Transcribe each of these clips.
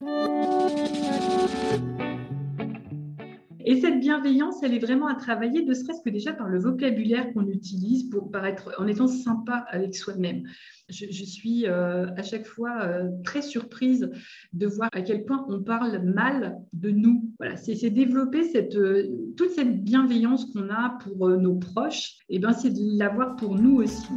Et cette bienveillance, elle est vraiment à travailler, ne serait-ce que déjà par le vocabulaire qu'on utilise pour paraître, en étant sympa avec soi-même. Je, suis euh, à chaque fois euh, très surprise de voir à quel point on parle mal de nous. Voilà, c'est développer euh, toute cette bienveillance qu'on a pour nos proches, et ben c'est de l'avoir pour nous aussi.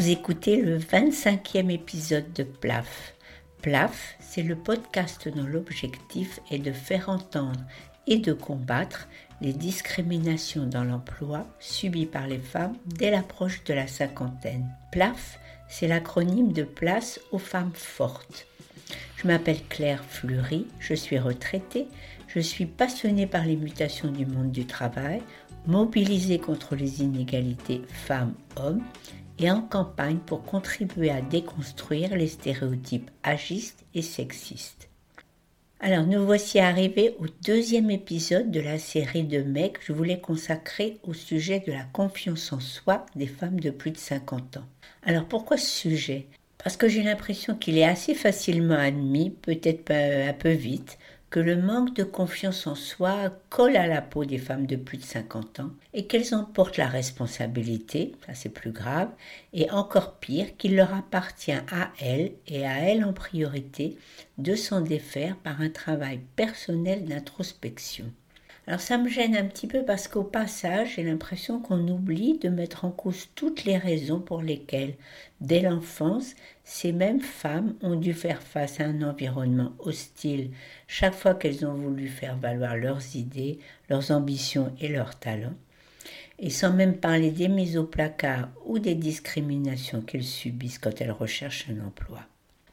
Vous écoutez le 25e épisode de PLAF. PLAF, c'est le podcast dont l'objectif est de faire entendre et de combattre les discriminations dans l'emploi subies par les femmes dès l'approche de la cinquantaine. PLAF, c'est l'acronyme de Place aux femmes fortes. Je m'appelle Claire Fleury, je suis retraitée, je suis passionnée par les mutations du monde du travail, mobilisée contre les inégalités femmes-hommes et en campagne pour contribuer à déconstruire les stéréotypes agistes et sexistes. Alors nous voici arrivés au deuxième épisode de la série de mecs que je voulais consacrer au sujet de la confiance en soi des femmes de plus de 50 ans. Alors pourquoi ce sujet? Parce que j'ai l'impression qu'il est assez facilement admis, peut-être un peu vite, que le manque de confiance en soi colle à la peau des femmes de plus de 50 ans et qu'elles en portent la responsabilité, ça c'est plus grave, et encore pire qu'il leur appartient à elles et à elles en priorité de s'en défaire par un travail personnel d'introspection. Alors ça me gêne un petit peu parce qu'au passage, j'ai l'impression qu'on oublie de mettre en cause toutes les raisons pour lesquelles, dès l'enfance, ces mêmes femmes ont dû faire face à un environnement hostile chaque fois qu'elles ont voulu faire valoir leurs idées, leurs ambitions et leurs talents, et sans même parler des mises au placard ou des discriminations qu'elles subissent quand elles recherchent un emploi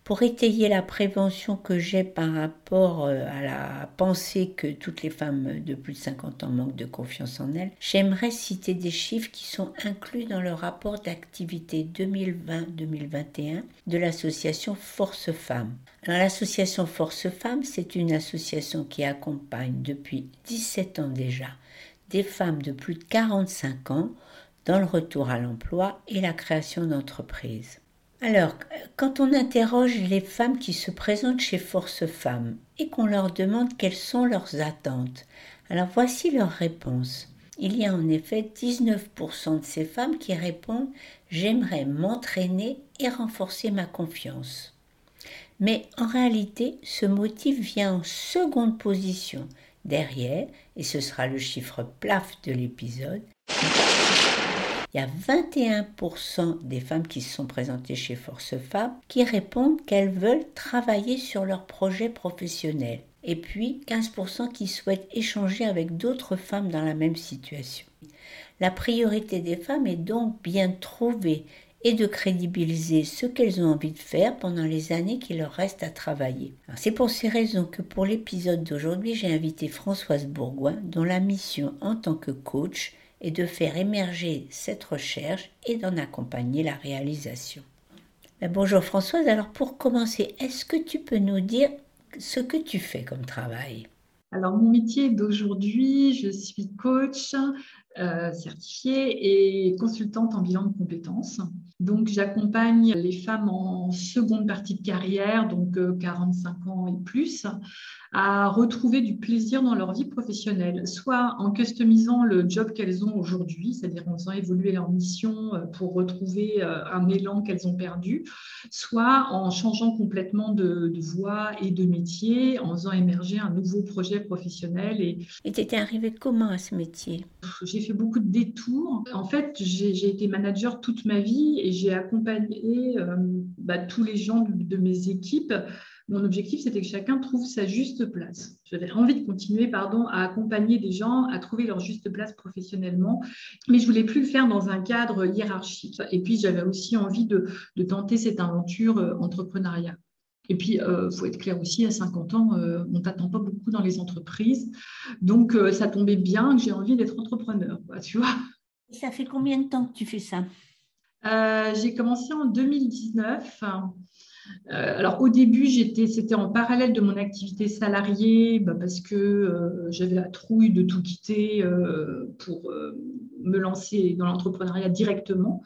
pour étayer la prévention que j'ai par rapport euh, à la pensée que toutes les femmes de plus de 50 ans manquent de confiance en elles, j'aimerais citer des chiffres qui sont inclus dans le rapport d'activité 2020-2021 de l'association Force Femmes. L'association Force Femmes, c'est une association qui accompagne depuis 17 ans déjà des femmes de plus de 45 ans dans le retour à l'emploi et la création d'entreprises. Alors, quand on interroge les femmes qui se présentent chez Force Femmes et qu'on leur demande quelles sont leurs attentes, alors voici leurs réponses. Il y a en effet 19% de ces femmes qui répondent J'aimerais m'entraîner et renforcer ma confiance. Mais en réalité, ce motif vient en seconde position. Derrière, et ce sera le chiffre plaf de l'épisode, il y a 21% des femmes qui se sont présentées chez Force Femmes qui répondent qu'elles veulent travailler sur leur projet professionnel. Et puis 15% qui souhaitent échanger avec d'autres femmes dans la même situation. La priorité des femmes est donc bien trouver et de crédibiliser ce qu'elles ont envie de faire pendant les années qui leur restent à travailler. C'est pour ces raisons que pour l'épisode d'aujourd'hui, j'ai invité Françoise Bourgoin, dont la mission en tant que coach et de faire émerger cette recherche et d'en accompagner la réalisation. Ben, bonjour Françoise, alors pour commencer, est-ce que tu peux nous dire ce que tu fais comme travail? Alors, mon métier d'aujourd'hui, je suis coach euh, certifiée et consultante en bilan de compétences. Donc, j'accompagne les femmes en seconde partie de carrière, donc 45 euh, ans et plus, à retrouver du plaisir dans leur vie professionnelle, soit en customisant le job qu'elles ont aujourd'hui, c'est-à-dire en faisant évoluer leur mission euh, pour retrouver euh, un élan qu'elles ont perdu, soit en changeant complètement de, voie et de métier, en faisant émerger un nouveau projet professionnel. Et tu étais arrivée comment à ce métier? J'ai fait beaucoup de détours. En fait, j'ai été manager toute ma vie et j'ai accompagné euh, bah, tous les gens de mes équipes mon objectif, c'était que chacun trouve sa juste place. J'avais envie de continuer pardon, à accompagner des gens à trouver leur juste place professionnellement, mais je voulais plus le faire dans un cadre hiérarchique. Et puis, j'avais aussi envie de, tenter cette aventure euh, entrepreneuriat. Et puis, il euh, faut être clair aussi, à 50 ans, euh, on ne t'attend pas beaucoup dans les entreprises. Donc, ça tombait bien que j'ai envie d'être entrepreneur, tu vois. Ça fait combien de temps que tu fais ça? J'ai commencé en 2019. Euh, alors au début, c'était en parallèle de mon activité salariée bah, parce que euh, j'avais la trouille de tout quitter euh, pour me lancer dans l'entrepreneuriat directement.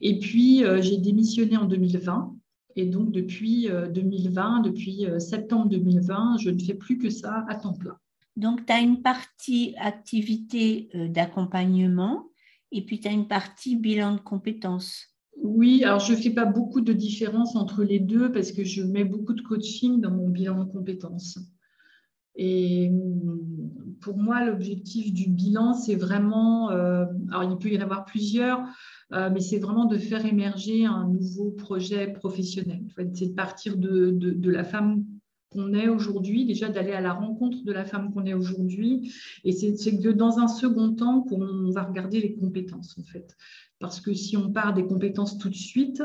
Et puis j'ai démissionné en 2020 Et donc, depuis 2020, depuis septembre 2020, je ne fais plus que ça à temps plein. Donc, tu as une partie activité d'accompagnement et puis tu as une partie bilan de compétences. Oui, alors je ne fais pas beaucoup de différence entre les deux parce que je mets beaucoup de coaching dans mon bilan de compétences. Et mm, pour moi, l'objectif du bilan, c'est vraiment, euh, alors il peut y en avoir plusieurs, euh, mais c'est vraiment de faire émerger un nouveau projet professionnel. C'est de partir de, de, la femme qu'on est aujourd'hui, déjà d'aller à la rencontre de la femme qu'on est aujourd'hui. Et c'est que dans un second temps qu'on va regarder les compétences, en fait. Parce que si on part des compétences tout de suite,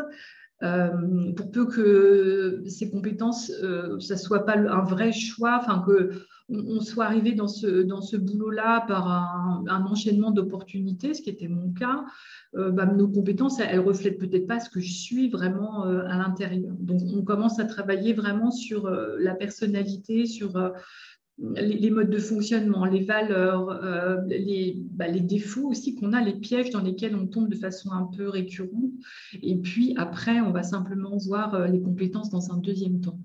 euh, pour peu que ces compétences, euh, ça soit pas un vrai choix, enfin que on, soit arrivé dans ce, boulot-là par un, enchaînement d'opportunités, ce qui était mon cas, euh, bah, nos compétences, elles, ne reflètent peut-être pas ce que je suis vraiment à l'intérieur. Donc, on commence à travailler vraiment sur la personnalité, sur les, modes de fonctionnement, les valeurs, euh, bah, les, défauts aussi qu'on a, les pièges dans lesquels on tombe de façon un peu récurrente. Et puis après, on va simplement voir euh, les compétences dans un deuxième temps.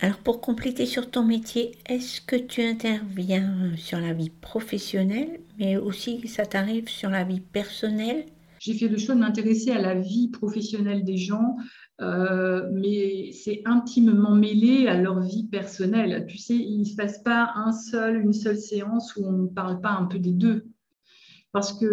Alors pour compléter sur ton métier, est-ce que tu interviens sur la vie professionnelle, mais aussi ça t'arrive sur la vie personnelle? J'ai fait le choix de m'intéresser à la vie professionnelle des gens euh, mais c'est intimement mêlé à leur vie personnelle. Tu sais, il ne se passe pas un seul, une seule séance où on ne parle pas un peu des deux. Parce que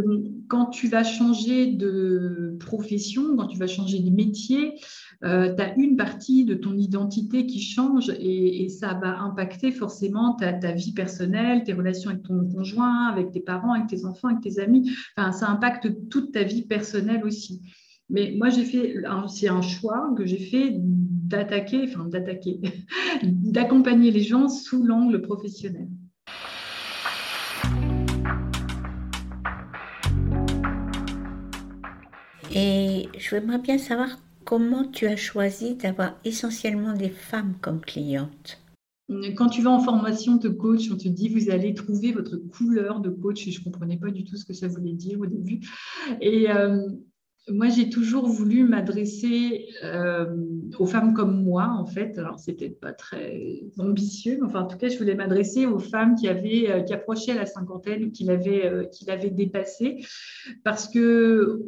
quand tu vas changer de profession, quand tu vas changer de métier, euh, tu as une partie de ton identité qui change et, ça va impacter forcément ta, ta, vie personnelle, tes relations avec ton conjoint, avec tes parents, avec tes enfants, avec tes amis. Enfin, ça impacte toute ta vie personnelle aussi. Mais moi, j'ai fait, c'est un choix que j'ai fait d'attaquer, enfin d'attaquer, d'accompagner les gens sous l'angle professionnel. Et je voudrais bien savoir comment tu as choisi d'avoir essentiellement des femmes comme clientes. Quand tu vas en formation de coach, on te dit vous allez trouver votre couleur de coach. Et je ne comprenais pas du tout ce que ça voulait dire au début. Et, euh, moi, j'ai toujours voulu m'adresser euh, aux femmes comme moi, en fait. Alors, c'est peut-être pas très ambitieux, mais enfin, en tout cas, je voulais m'adresser aux femmes qui avaient, euh, qui approchaient la cinquantaine ou qui l'avaient, qui l'avaient dépassé, parce que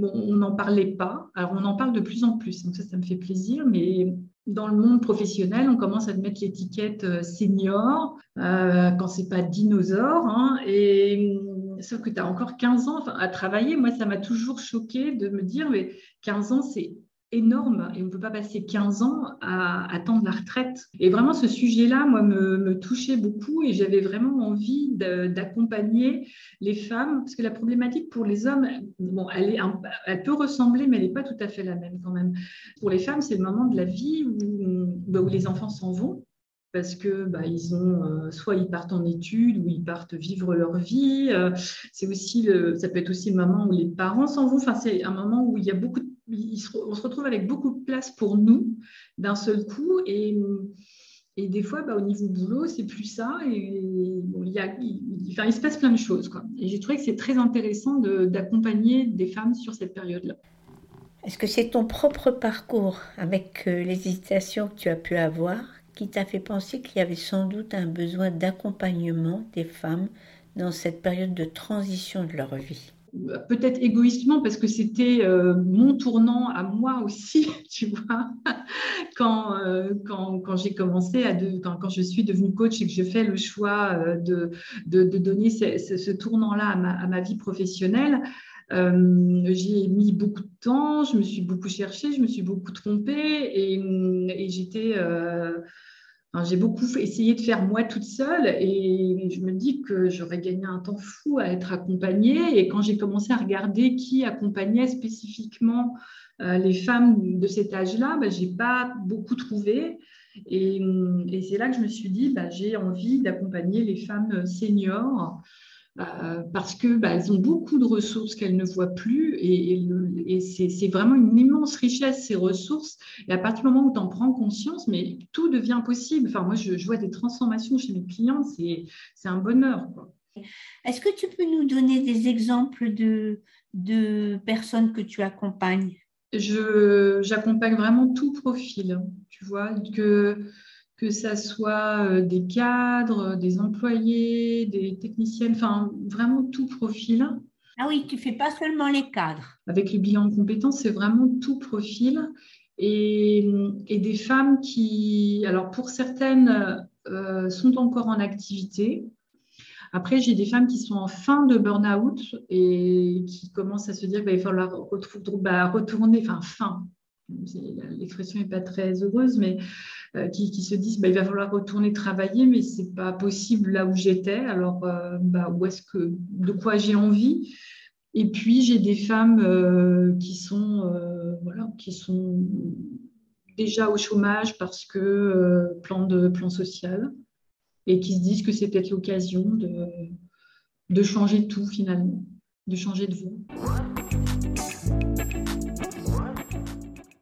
on n'en parlait pas. Alors, on en parle de plus en plus, donc ça, ça me fait plaisir, mais dans le monde professionnel, on commence à mettre l'étiquette senior euh, quand c'est pas dinosaure. Hein, et sauf que tu as encore 15 ans à travailler. Moi, ça m'a toujours choqué de me dire, mais 15 ans, c'est énorme et on ne peut pas passer 15 ans à attendre la retraite. Et vraiment, ce sujet-là, moi, me, touchait beaucoup et j'avais vraiment envie d'accompagner les femmes parce que la problématique pour les hommes, bon, elle, est elle peut ressembler, mais elle n'est pas tout à fait la même quand même. Pour les femmes, c'est le moment de la vie où, bah, où les enfants s'en vont parce que bah, ils ont euh, soit ils partent en études ou ils partent vivre leur vie. Euh, c'est aussi ça peut être aussi le moment où les parents s'en vont. Enfin, c'est un moment où il y a beaucoup, on se retrouve avec beaucoup de place pour nous d'un seul coup et et des fois, bah, au niveau boulot, c'est plus ça. Et il, y a, se passe plein de choses. Quoi. Et j'ai trouvé que c'est très intéressant d'accompagner des femmes sur cette période-là. Est-ce que c'est ton propre parcours avec euh, les hésitations que tu as pu avoir qui t'a fait penser qu'il y avait sans doute un besoin d'accompagnement des femmes dans cette période de transition de leur vie? Peut-être égoïstement parce que c'était euh, mon tournant à moi aussi, tu vois, quand, euh, quand, quand j'ai commencé à quand, quand, je suis devenue coach et que je fais le choix euh, de, de, de, donner ce, tournant-là à ma, à ma, vie professionnelle. j'ai mis beaucoup de temps, je me suis beaucoup cherchée, je me suis beaucoup trompée et j'étais j'ai beaucoup essayé de faire moi toute seule et je me dis que j'aurais gagné un temps fou à être accompagnée. Et quand j'ai commencé à regarder qui accompagnait spécifiquement euh, les femmes de cet âge-là, bah, je n'ai pas beaucoup trouvé. Et, c'est là que je me suis dit, bah, j'ai envie d'accompagner les femmes seniors euh, parce qu'elles bah, ont beaucoup de ressources qu'elles ne voient plus et, c'est vraiment une immense richesse, ces ressources. Et à partir du moment où tu en prends conscience, mais tout devient possible. Enfin, moi, je, vois des transformations chez mes clients, c'est un bonheur. Est-ce que tu peux nous donner des exemples de, de personnes que tu accompagnes? J'accompagne vraiment tout profil, tu vois, que, que ça soit euh, des cadres, des employés, des techniciennes, enfin vraiment tout profil. Ah oui, tu fais pas seulement les cadres. Avec le bilan de compétences, c'est vraiment tout profil. Et, des femmes qui, alors pour certaines, euh, sont encore en activité. Après, j'ai des femmes qui sont en fin de burn-out et qui commencent à se dire qu'il va falloir bah, retourner, enfin fin, l'expression n'est pas très heureuse, mais euh, qui, se disent bah, il va falloir retourner travailler, mais ce n'est pas possible là où j'étais. Alors, euh, bah, où est-ce que, de quoi j'ai envie? Et puis, j'ai des femmes euh, qui, sont, voilà, qui sont déjà au chômage parce que plan, de, plan social et qui se disent que c'est peut-être l'occasion de, de changer tout finalement, de changer de voie.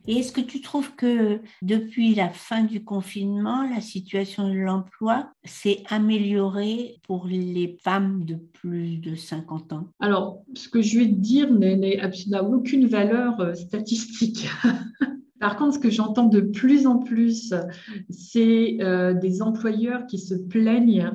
Et est-ce que tu trouves que depuis la fin du confinement, la situation de l'emploi s'est améliorée pour les femmes de plus de 50 ans? Alors, ce que je vais te dire n'a aucune valeur euh, statistique. Par contre, ce que j'entends de plus en plus, c'est euh, des employeurs qui se plaignent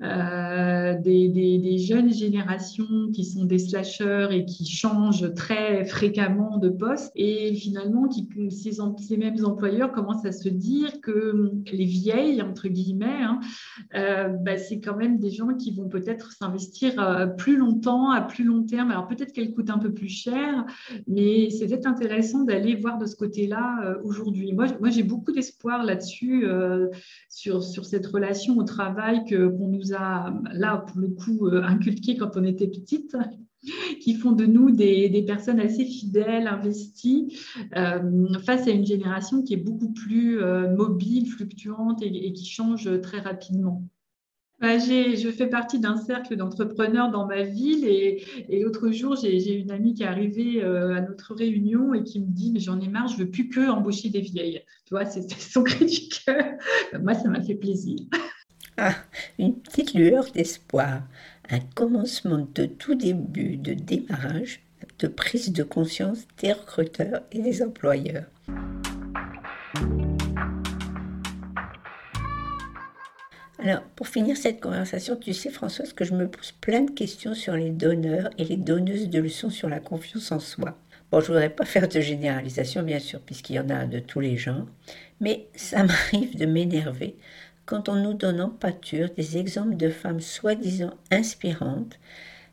euh, des, jeunes générations qui sont des slasheurs et qui changent très fréquemment de poste. Et finalement, ces, mêmes employeurs commencent à se dire que les vieilles, entre guillemets, hein, euh, bah, c'est quand même des gens qui vont peut-être s'investir euh, plus longtemps, à plus long terme. Alors peut-être qu'elles coûtent un peu plus cher, mais c'est peut-être intéressant d'aller voir de ce côté-là aujourd'hui. Moi, moi j'ai beaucoup d'espoir là-dessus, sur, sur cette relation au travail qu'on nous là, pour le coup, euh, inculqué quand on était petite qui font de nous des, personnes assez fidèles, investies, euh, face à une génération qui est beaucoup plus euh, mobile, fluctuante et, qui change très rapidement. Bah, je fais partie d'un cercle d'entrepreneurs dans ma ville et, l'autre jour, j'ai une amie qui est arrivée à notre réunion et qui me dit, j'en ai marre, je veux plus que embaucher des vieilles. Tu vois, c'était son cri du cœur. Moi, ça m'a fait plaisir. Ah, une petite lueur d'espoir, un commencement de tout début de démarrage, de prise de conscience des recruteurs et des employeurs. Alors, pour finir cette conversation, tu sais, Françoise, que je me pose plein de questions sur les donneurs et les donneuses de leçons sur la confiance en soi. Bon, je ne voudrais pas faire de généralisation, bien sûr, puisqu'il y en a de tous les genres, mais ça m'arrive de m'énerver quand on nous donne en pâture des exemples de femmes soi-disant inspirantes,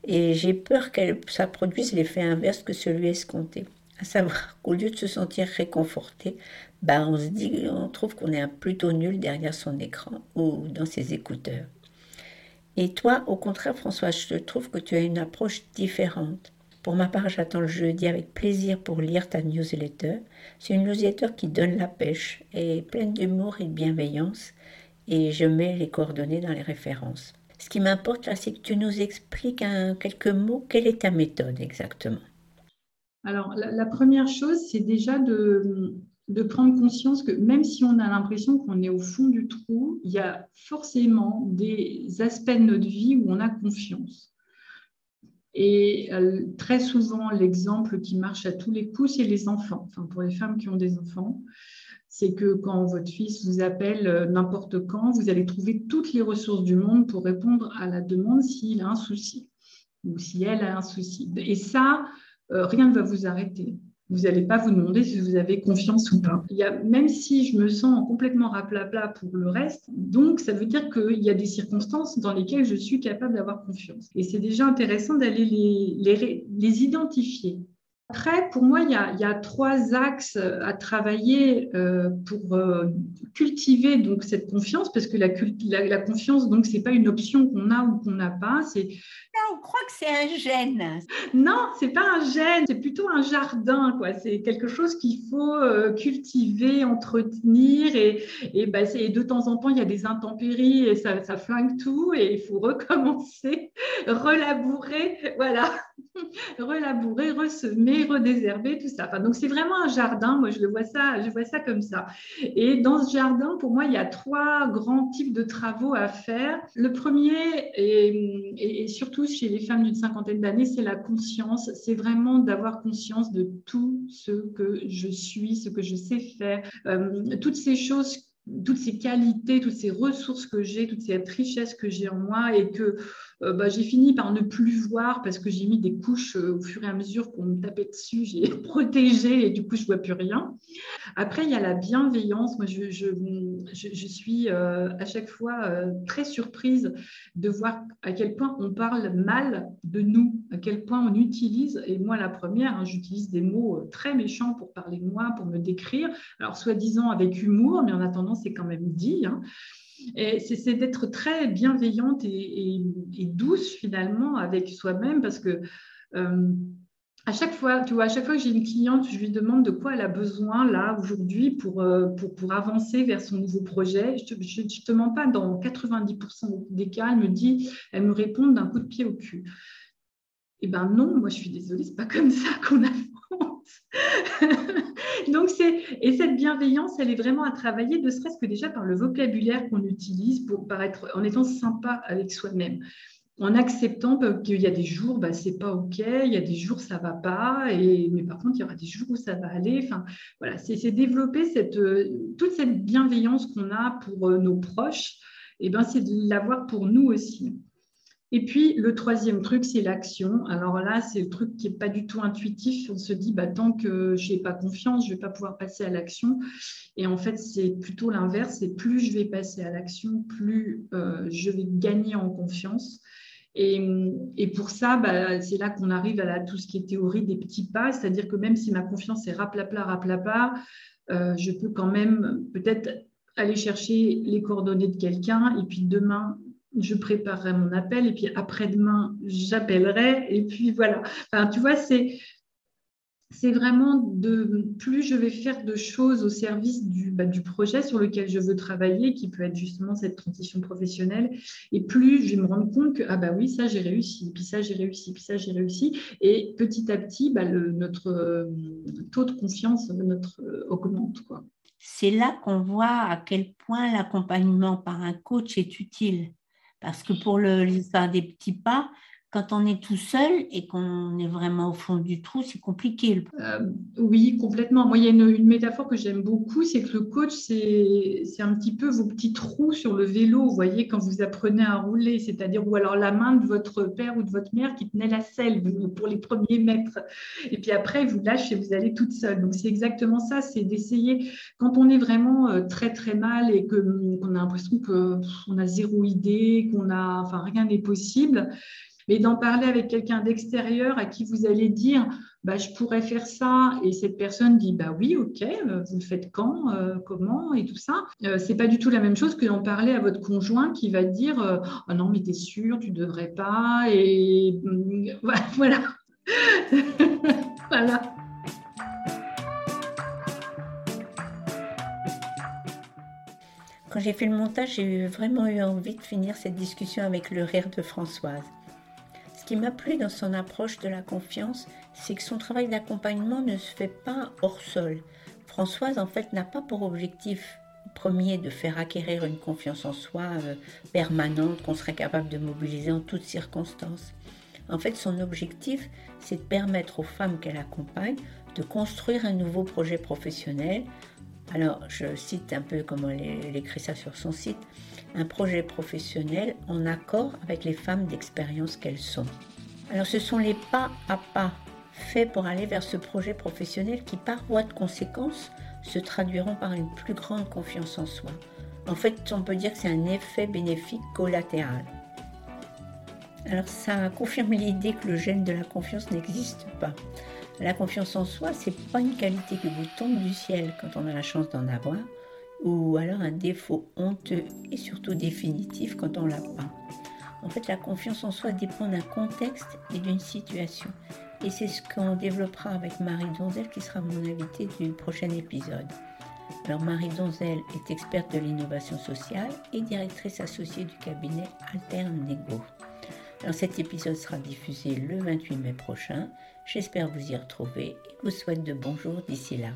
et j'ai peur que ça produise l'effet inverse que celui escompté. À savoir qu'au lieu de se sentir réconforté, ben on se dit, on trouve qu'on est un plutôt nul derrière son écran ou dans ses écouteurs. Et toi, au contraire, François, je trouve que tu as une approche différente. Pour ma part, j'attends le jeudi avec plaisir pour lire ta newsletter. C'est une newsletter qui donne la pêche et pleine d'humour et de bienveillance et je mets les coordonnées dans les références. Ce qui m'importe là, c'est que tu nous expliques en quelques mots quelle est ta méthode exactement? Alors, la, première chose, c'est déjà de, de, prendre conscience que même si on a l'impression qu'on est au fond du trou, il y a forcément des aspects de notre vie où on a confiance. Et euh, très souvent, l'exemple qui marche à tous les coups, c'est les enfants. Enfin, pour les femmes qui ont des enfants, c'est que quand votre fils vous appelle euh, n'importe quand, vous allez trouver toutes les ressources du monde pour répondre à la demande s'il a un souci ou si elle a un souci. Et ça, euh, rien ne va vous arrêter. Vous n'allez pas vous demander si vous avez confiance ou pas. Il y a, même si je me sens complètement raplapla pour le reste, donc ça veut dire qu'il y a des circonstances dans lesquelles je suis capable d'avoir confiance. Et c'est déjà intéressant d'aller les, les, identifier. Après, pour moi, il y, a, trois axes à travailler euh, pour euh, cultiver donc cette confiance, parce que la, confiance, donc, c'est pas une option qu'on a ou qu'on n'a pas. On croit que c'est un gène. Non, c'est pas un gène, c'est plutôt un jardin, quoi. C'est quelque chose qu'il faut euh, cultiver, entretenir, et, et, bah, de temps en temps, il y a des intempéries et ça, ça flingue tout, et il faut recommencer, relabourer, voilà. relabourer, ressemer, redésherber, tout ça. Donc c'est vraiment un jardin. Moi, je le vois ça, je vois ça comme ça. Et dans ce jardin, pour moi, il y a trois grands types de travaux à faire. Le premier, et, surtout chez les femmes d'une cinquantaine d'années, c'est la conscience. C'est vraiment d'avoir conscience de tout ce que je suis, ce que je sais faire, euh, toutes ces choses toutes ces qualités, toutes ces ressources que j'ai, toute cette richesse que j'ai en moi et que euh, bah, j'ai fini par ne plus voir parce que j'ai mis des couches euh, au fur et à mesure qu'on me tapait dessus, j'ai protégé et du coup je vois plus rien. Après il y a la bienveillance. Moi je, suis euh, à chaque fois très surprise de voir à quel point on parle mal de nous, à quel point on utilise, et moi la première, hein, j'utilise des mots très méchants pour parler de moi, pour me décrire. Alors soi-disant avec humour, mais en attendant c'est quand même dit. Hein c'est d'être très bienveillante et, douce finalement avec soi-même parce que euh, à chaque fois, tu vois, à chaque fois que j'ai une cliente, je lui demande de quoi elle a besoin là aujourd'hui pour, euh, pour, pour, avancer vers son nouveau projet. Je ne te, mens pas, dans 90% des cas, elle me dit, elle me répond d'un coup de pied au cul. Eh ben non, moi je suis désolée, c'est pas comme ça qu'on Donc c'est et cette bienveillance, elle est vraiment à travailler, ne serait-ce que déjà par le vocabulaire qu'on utilise pour paraître en étant sympa avec soi-même, en acceptant qu'il y a des jours, bah, c'est pas ok, il y a des jours ça va pas, et mais par contre il y aura des jours où ça va aller. Enfin voilà, c'est développer cette euh, toute cette bienveillance qu'on a pour euh, nos proches, et ben c'est de l'avoir pour nous aussi. Et puis, le troisième truc, c'est l'action. Alors là, c'est le truc qui n'est pas du tout intuitif. On se dit, bah, tant que je n'ai pas confiance, je ne vais pas pouvoir passer à l'action. Et en fait, c'est plutôt l'inverse. C'est plus je vais passer à l'action, plus euh, je vais gagner en confiance. Et, pour ça, bah, c'est là qu'on arrive à tout ce qui est théorie des petits pas. C'est-à-dire que même si ma confiance est raplapla, raplapla, euh, je peux quand même peut-être aller chercher les coordonnées de quelqu'un et puis demain je préparerai mon appel et puis après-demain, j'appellerai et puis voilà. Enfin, tu vois, c'est c'est vraiment de plus je vais faire de choses au service du, bah, du, projet sur lequel je veux travailler, qui peut être justement cette transition professionnelle, et plus je vais me rendre compte que ah bah oui ça j'ai réussi, puis ça j'ai réussi, puis ça j'ai réussi, et petit à petit bah, notre euh, taux de confiance notre euh, augmente. C'est là qu'on voit à quel point l'accompagnement par un coach est utile. Parce que pour le, l'histoire des petits pas, quand on est tout seul et qu'on est vraiment au fond du trou, c'est compliqué. Euh, oui, complètement. Moi, il y a une, métaphore que j'aime beaucoup, c'est que le coach, c'est, un petit peu vos petits trous sur le vélo, vous voyez, quand vous apprenez à rouler, c'est-à-dire, ou alors la main de votre père ou de votre mère qui tenait la selle pour les premiers mètres. Et puis après, vous lâchez, vous allez toute seule. Donc, c'est exactement ça, c'est d'essayer, quand on est vraiment euh, très, très mal et qu'on a l'impression qu'on a zéro idée, qu'on a, enfin, rien n'est possible, mais d'en parler avec quelqu'un d'extérieur à qui vous allez dire bah, je pourrais faire ça. Et cette personne dit bah oui ok euh, vous le faites quand euh, comment et tout ça. Euh, c'est pas du tout la même chose que d'en parler à votre conjoint qui va dire oh non mais t'es sûr tu devrais pas et voilà. Voilà. Quand j'ai fait le montage, j'ai vraiment eu envie de finir cette discussion avec le rire de Françoise. Qui m'a plu dans son approche de la confiance, c'est que son travail d'accompagnement ne se fait pas hors sol. Françoise, en fait, n'a pas pour objectif premier de faire acquérir une confiance en soi euh, permanente qu'on serait capable de mobiliser en toutes circonstances. En fait, son objectif, c'est de permettre aux femmes qu'elle accompagne de construire un nouveau projet professionnel. Alors, je cite un peu comment elle écrit ça sur son site un projet professionnel en accord avec les femmes d'expérience qu'elles sont. Alors ce sont les pas à pas faits pour aller vers ce projet professionnel qui, par voie de conséquence, se traduiront par une plus grande confiance en soi. En fait, on peut dire que c'est un effet bénéfique collatéral. Alors ça confirme l'idée que le gène de la confiance n'existe pas. La confiance en soi, c'est pas une qualité qui vous tombe du ciel quand on a la chance d'en avoir, ou alors un défaut honteux et surtout définitif quand on l'a pas. En fait, la confiance en soi dépend d'un contexte et d'une situation. Et c'est ce qu'on développera avec Marie Donzel qui sera mon invitée du prochain épisode. Alors Marie Donzel est experte de l'innovation sociale et directrice associée du cabinet Alter Nego. Alors cet épisode sera diffusé le 28 mai prochain. J'espère vous y retrouver et vous souhaite de bons jours d'ici là.